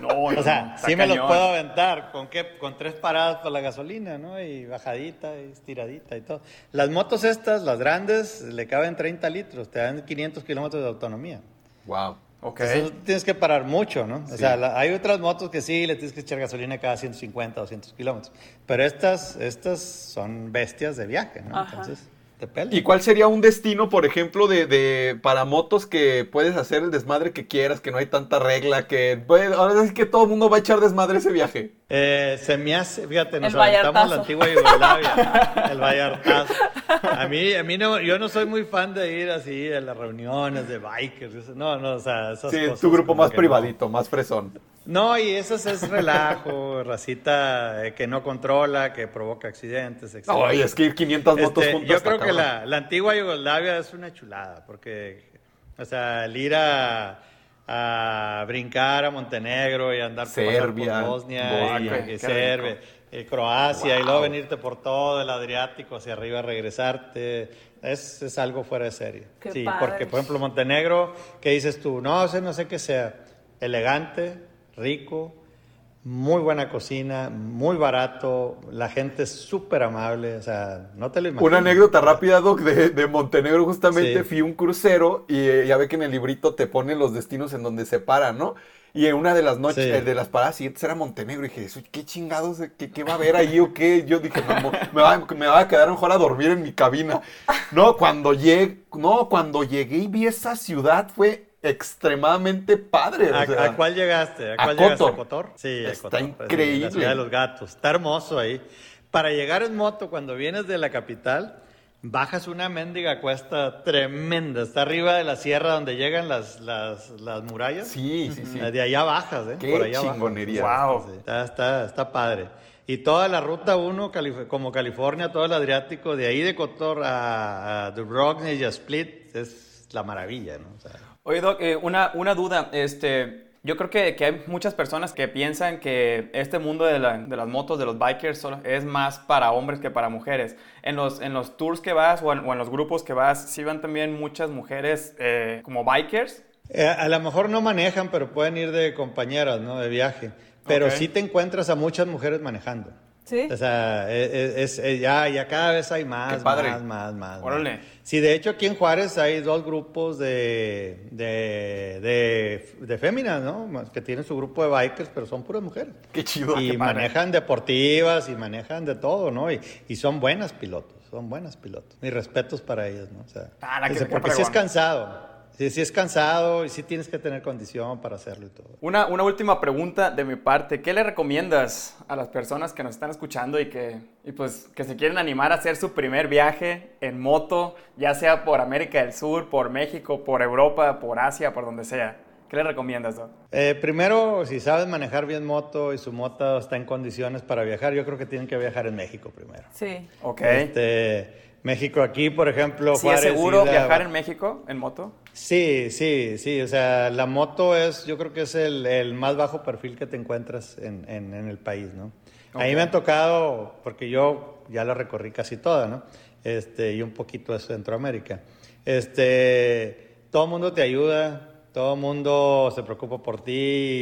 No, no, O sea, sí me los puedo aventar. ¿Con qué? Con tres paradas para la gasolina, ¿no? Y bajadita, y estiradita y todo. Las motos estas, las grandes, le caben 30 litros. Te dan 500 kilómetros de autonomía. Wow. Ok. Entonces, tienes que parar mucho, ¿no? Sí. O sea, la- hay otras motos que sí, le tienes que echar gasolina cada 150 o 200 kilómetros. Pero estas, estas son bestias de viaje, ¿no? Ajá. Entonces. ¿Y cuál sería un destino, por ejemplo, de, de para motos que puedes hacer el desmadre que quieras, que no hay tanta regla, que puede- ahora sí que todo el mundo va a echar desmadre ese viaje? Eh, se me hace, fíjate, nos aventamos la antigua Yugoslavia, *laughs* el Vallartazo. A mí, a mí no, yo no soy muy fan de ir así a las reuniones de bikers, eso- no, no, o sea, esas Sí, cosas tu grupo más privadito, más fresón. No, y eso es, es relajo, *laughs* racita eh, que no controla, que provoca accidentes, etc. No, y es que ir 500 motos Este, juntas. yo creo que la, la antigua Yugoslavia es una chulada, porque, o sea, el ir a, a brincar a Montenegro y andar por, pasar Serbia, por Bosnia, Bosnia, y, qué y Serbia, eh, Croacia, y luego venirte por todo el Adriático hacia arriba, regresarte, es, es algo fuera de serie. Qué sí, padre. porque, por ejemplo, Montenegro, ¿qué dices tú? No sé, no sé qué sea, elegante, rico, muy buena cocina, muy barato, la gente es súper amable, o sea, no te lo imaginas. Una anécdota rápida, Doc, de, de Montenegro. Justamente Sí. fui un crucero y eh, ya ve que en el librito te ponen los destinos en donde se paran, ¿no? Y en una de las noches, Sí. eh, de las paradas siguientes era Montenegro. Y dije, "Eso, ¿qué chingados? eh, ¿Qué, qué va a haber ahí o qué? Yo dije, no, me, va, me va a quedar mejor a dormir en mi cabina. No, cuando llegué, no, cuando llegué y vi esa ciudad fue extremadamente padre. o ¿A, sea, a cuál llegaste? ¿A a cuál llegaste? Kotor. ¿A Kotor? Sí, a Está Kotor, pues, sí, increíble. La ciudad de los gatos. Está hermoso ahí. Para llegar en moto, cuando vienes de la capital, bajas una mendiga cuesta tremenda. Está arriba de la sierra donde llegan las, las, las murallas. Sí, sí, sí. De allá bajas, ¿eh? Qué Por allá bajas. chingonería. Wow. Sí, Está, está, está padre. Y toda la ruta 1, como California, todo el Adriático, de ahí de Kotor a, a Dubrovnik y a Split, es la maravilla, ¿no? O sea, Oye, Doc, eh, una, una duda. Este, yo creo que, que hay muchas personas que piensan que este mundo de, la- de las motos, de los bikers, solo es más para hombres que para mujeres. En los, en los tours que vas o en, o en los grupos que vas, ¿sí van también muchas mujeres eh, como bikers? Eh, a lo mejor no manejan, pero pueden ir de compañeras, ¿no? De viaje. Pero Ok. sí te encuentras a muchas mujeres manejando. Sí. O sea, es, es- es- ya, ya cada vez hay más, Qué padre. más, más, más. Órale. más. Sí, de hecho aquí en Juárez hay dos grupos de, de, de, de féminas, ¿no? Que tienen su grupo de bikers, pero son puras mujeres. Qué chido. y qué padre. manejan deportivas y manejan de todo, ¿no? Y, y son buenas pilotos, son buenas pilotos. Mis respetos para ellas, ¿no? O sea, Ah, la que porque sí es cansado. Sí, sí es cansado y sí tienes que tener condición para hacerlo y todo. Una, última pregunta de mi parte. ¿Qué le recomiendas a las personas que nos están escuchando y que, pues, que se quieren animar a hacer su primer viaje en moto, ya sea por América del Sur, por México, por Europa, por Asia, por donde sea? ¿Qué le recomiendas, Doc? Eh, primero, si sabes manejar bien moto y su moto está en condiciones para viajar, yo creo que tienen que viajar en México primero. Sí. Ok. Este, México aquí, por ejemplo, ¿Sí es Juárez, seguro Isla- viajar en México en moto? Sí, sí, sí. O sea, la moto es, yo creo que es el, el más bajo perfil que te encuentras en, en- en el país, ¿no? A mí me han tocado, porque yo ya la recorrí casi toda, ¿no? Este, y un poquito de Centroamérica. Este, todo el mundo te ayuda, todo el mundo se preocupa por ti,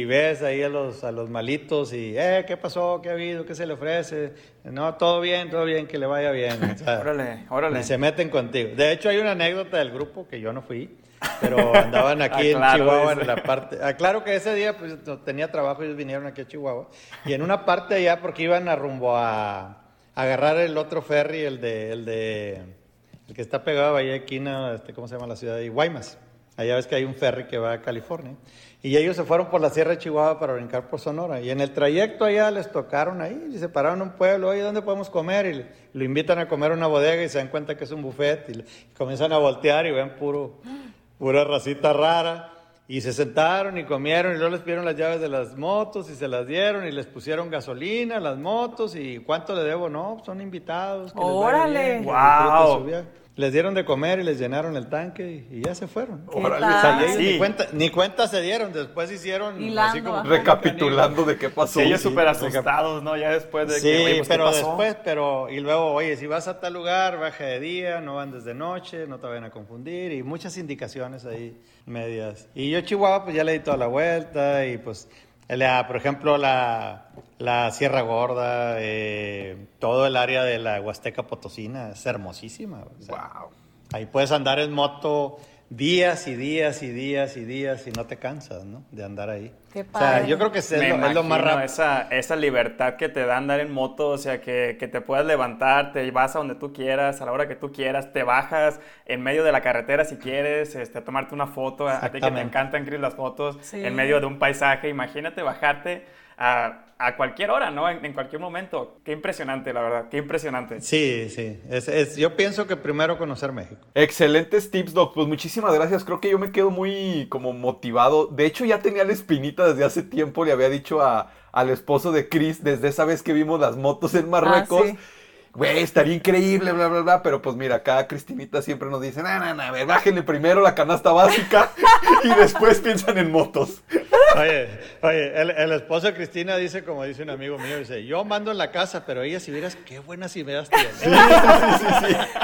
y ves ahí a los, a los malitos y, eh, ¿qué pasó? ¿Qué ha habido? ¿Qué se le ofrece? No, todo bien, todo bien, que le vaya bien. O sea, *laughs* Órale, órale. y se meten contigo. De hecho, hay una anécdota del grupo que yo no fui, pero *laughs* andaban aquí Ah, en Chihuahua en la parte. Ah, claro que ese día pues tenía trabajo, ellos vinieron aquí a Chihuahua. Y en una parte allá, porque iban a rumbo a, a agarrar el otro ferry, el de, el de el que está pegado a Bahía de Quina, este, ¿cómo se llama la ciudad? de Guaymas. Allá ves que hay un ferry que va a California. Y ellos se fueron por la Sierra de Chihuahua para brincar por Sonora. Y en el trayecto allá les tocaron ahí, y se pararon en un pueblo, oye, ¿dónde podemos comer? Y le- lo invitan a comer a una bodega y se dan cuenta que es un buffet. Y, le- y comienzan a voltear y ven puro, pura racita rara. Y se sentaron y comieron y luego les pidieron las llaves de las motos y se las dieron y les pusieron gasolina a las motos y cuánto le debo, no, son invitados. que les Órale. bien, que Les dieron de comer y les llenaron el tanque y, y ya se fueron. ¿Qué Órale. O sea, ellos Sí. ni, cuenta, ni cuenta se dieron, después hicieron Hilando, así como. Recapitulando de qué pasó. Sí, ellos Sí. súper asustados, ¿no? Ya después de Sí, que, oye, pues, ¿qué pero pasó? después, pero, y luego, oye, si vas a tal lugar, baja de día, no andes de noche, no te vayan a confundir, y muchas indicaciones ahí medias. Y yo Chihuahua, pues ya le di toda la vuelta, y pues, la- por ejemplo, la, la Sierra Gorda, eh, todo el área de la Huasteca Potosina, es hermosísima. o sea, Wow. Ahí puedes andar en moto días y días y días y días y no te cansas, ¿no? De andar ahí. Qué O sea, padre. yo creo que es, Me lo, es lo más rápido. Esa, esa libertad que te da andar en moto, o sea, que, que te puedas levantarte y vas a donde tú quieras, a la hora que tú quieras, te bajas en medio de la carretera si quieres, este, a tomarte una foto, a, ti que te encantan, Chris, las fotos, Sí. en medio de un paisaje, imagínate bajarte a, a cualquier hora, ¿no? En, en cualquier momento. Qué impresionante, la verdad, qué impresionante. Sí, sí. Es, es- yo pienso que primero conocer México. Excelentes tips, Doc. Pues muchísimas gracias. Creo que yo me quedo muy como motivado. De hecho, ya tenía la espinita desde hace tiempo. Le había dicho a, al esposo de Chris desde esa vez que vimos las motos en Marruecos. sí. Güey, estaría increíble, bla, bla, bla. Pero pues mira, acá Cristinita siempre nos dice, no, no, no, a ver, bájenle primero la canasta básica y después piensan en motos. Oye, oye, el, el esposo de Cristina dice, como dice un amigo mío, dice, yo mando en la casa, pero ella si vieras qué buenas ideas tiene.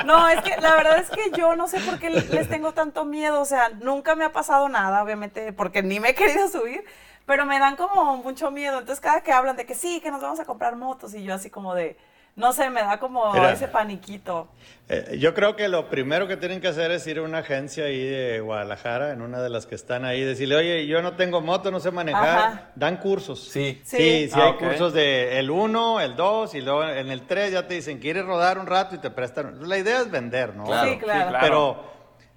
No, es que la verdad es que yo no sé por qué les tengo tanto miedo. O sea, nunca me ha pasado nada, obviamente, porque ni me he querido subir. Pero me dan como mucho miedo. Entonces, cada que hablan de que sí, que nos vamos a comprar motos, y yo así como de, no sé, me da como Mira. ese paniquito. Eh, yo creo que lo primero que tienen que hacer es ir a una agencia ahí de Guadalajara, en una de las que están ahí, decirle, oye, yo no tengo moto, no sé manejar. Ajá. Dan cursos. Sí. Sí, Sí. sí, Ah, hay ok. cursos de el 1, el 2 y luego en el 3 ya te dicen, ¿quieres rodar un rato? Y te prestan. La idea es vender, ¿no? Claro, sí, claro. claro. Pero,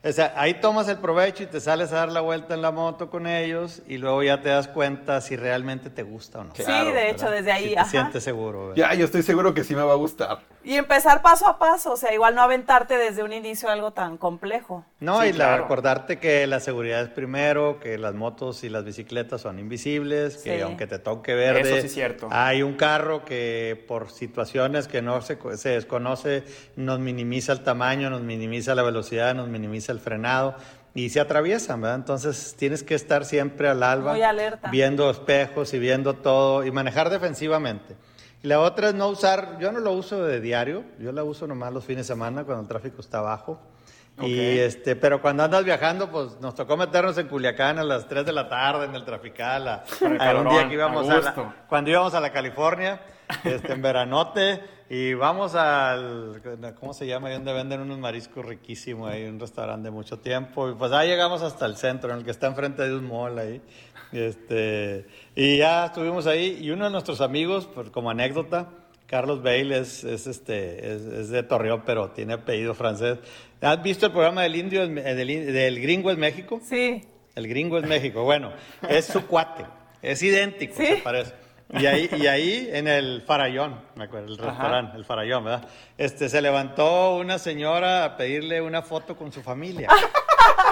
o sea, ahí tomas el provecho y te sales a dar la vuelta en la moto con ellos y luego ya te das cuenta si realmente te gusta o no. Sí, Claro, de hecho, desde ahí, Si te ajá. sientes seguro. ¿verdad? Ya, yo estoy seguro que sí me va a gustar. Y empezar paso a paso, o sea, igual no aventarte desde un inicio algo tan complejo. No, Sí, y la- claro. recordarte que la seguridad es primero, que las motos y las bicicletas son invisibles, que Sí. aunque te toque verde, Eso sí es cierto. hay un carro que por situaciones que no se, se desconoce, nos minimiza el tamaño, nos minimiza la velocidad, nos minimiza el frenado y se atraviesan, ¿verdad? Entonces tienes que estar siempre al alba, Muy alerta. viendo espejos y viendo todo y manejar defensivamente. Y la otra es no usar, yo no lo uso de diario, yo la uso nomás los fines de semana cuando el tráfico está bajo. Ok. Y este, pero cuando andas viajando, pues nos tocó meternos en Culiacán a las 3 de la tarde en el trafical, a, el a un día que íbamos a la, cuando íbamos a la California, este, en veranote. Y vamos al, ¿cómo se llama? Donde venden unos mariscos riquísimos, ahí un restaurante de mucho tiempo. Y pues ahí llegamos hasta el centro, en el que está enfrente de un mall ahí. Este, y ya estuvimos ahí. Y uno de nuestros amigos, pues, como anécdota, Carlos Bale es, es este, es, es de Torreón, pero tiene apellido francés. ¿Has visto el programa del indio, del, del gringo en México? Sí. El gringo es México. Bueno, es su cuate. Es idéntico, ¿Sí? se parece. Y ahí, y ahí en el Farallón, me acuerdo, el restaurante, el Farallón, ¿verdad? Este, se levantó una señora a pedirle una foto con su familia. *laughs*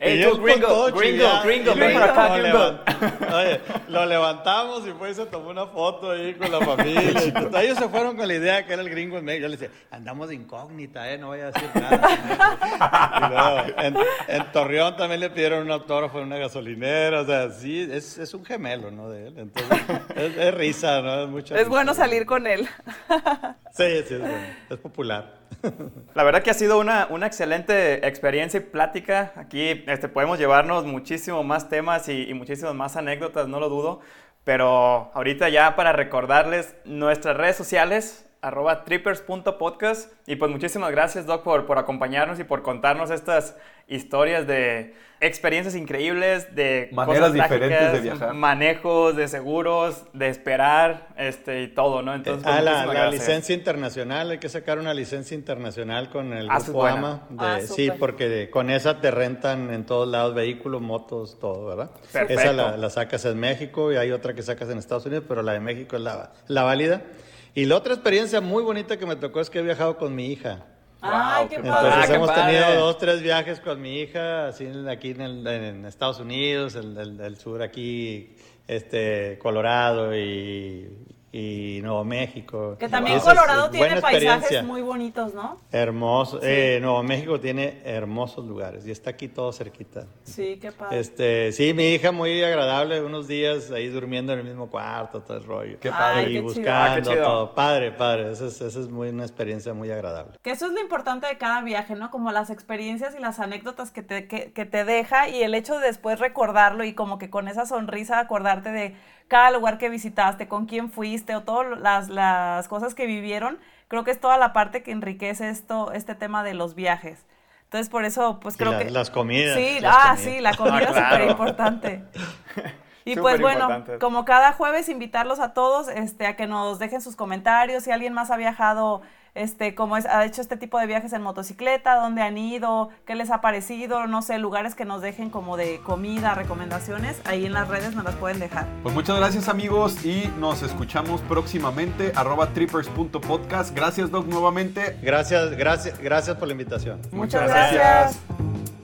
Ey, Y tú, gringo, gringo, gringo, ven lo- para acá, lo gringo. levan- Oye, lo levantamos y fue y se tomó una foto ahí con la familia. y todo. Ellos se fueron con la idea que era el gringo en medio. Yo le decía, andamos de incógnita, ¿eh? No voy a decir nada. Y luego, en, en Torreón también le pidieron un autógrafo en una gasolinera. O sea, sí, es, es un gemelo, ¿no? De él. Entonces, es, es risa, ¿no? Es, mucha Es risa. bueno salir con él. Sí, sí, es bueno. Es popular. La verdad que ha sido una, una excelente experiencia y plática. Aquí este, podemos llevarnos muchísimo más temas y, y muchísimas más anécdotas, no lo dudo. Pero ahorita ya para recordarles nuestras redes sociales, arroba trippers.podcast. Y pues muchísimas gracias, Doc, por, por acompañarnos y por contarnos estas historias de experiencias increíbles, de Maneras cosas diferentes de viajar. manejos, de seguros, de esperar este, y todo, ¿no? Entonces, pues, Ah, la, muchísimas la gracias. licencia internacional, hay que sacar una licencia internacional con el Ah, grupo. AMA. de- Ah, sí, porque con esa te rentan en todos lados vehículos, motos, todo, ¿verdad? Perfecto. Esa la, la sacas en México y hay otra que sacas en Estados Unidos, pero la de México es la, la válida. Y la otra experiencia muy bonita que me tocó es que he viajado con mi hija. Ay, qué padre. Entonces Ah, qué hemos padre. tenido dos, tres viajes con mi hija, así en- aquí en, el- en Estados Unidos, el, el- el sur aquí, este, Colorado y, y Nuevo México. Que también es Colorado tiene paisajes muy bonitos, ¿no? Hermoso. Eh, Nuevo México tiene hermosos lugares y está aquí todo cerquita. Sí, qué padre. Este, sí, mi hija muy agradable, unos días ahí durmiendo en el mismo cuarto, todo el rollo. Qué padre. Ay, Y qué chido. buscando Ah, qué todo. Padre, padre. Esa es, esa es muy, una experiencia muy agradable. Que eso es lo importante de cada viaje, ¿no? Como las experiencias y las anécdotas que te, que, que te deja y el hecho de después recordarlo y como que con esa sonrisa acordarte de cada lugar que visitaste, con quién fuiste o todas las, las cosas que vivieron, creo que es toda la parte que enriquece esto, este tema de los viajes. Entonces, por eso, pues creo la- que... las comidas, Sí, las ah, comidas. sí, la comida Ah, *laughs* es claro. súper importante. *laughs* Y pues bueno, como cada jueves, invitarlos a todos este, a que nos dejen sus comentarios. Si alguien más ha viajado, este, como es, ha hecho este tipo de viajes en motocicleta, dónde han ido, qué les ha parecido, no sé, lugares que nos dejen como de comida, recomendaciones, ahí en las redes nos las pueden dejar. Pues muchas gracias amigos y nos escuchamos próximamente arroba trippers.podcast. Gracias Doc nuevamente. Gracias, gracias, gracias por la invitación. Muchas gracias. gracias.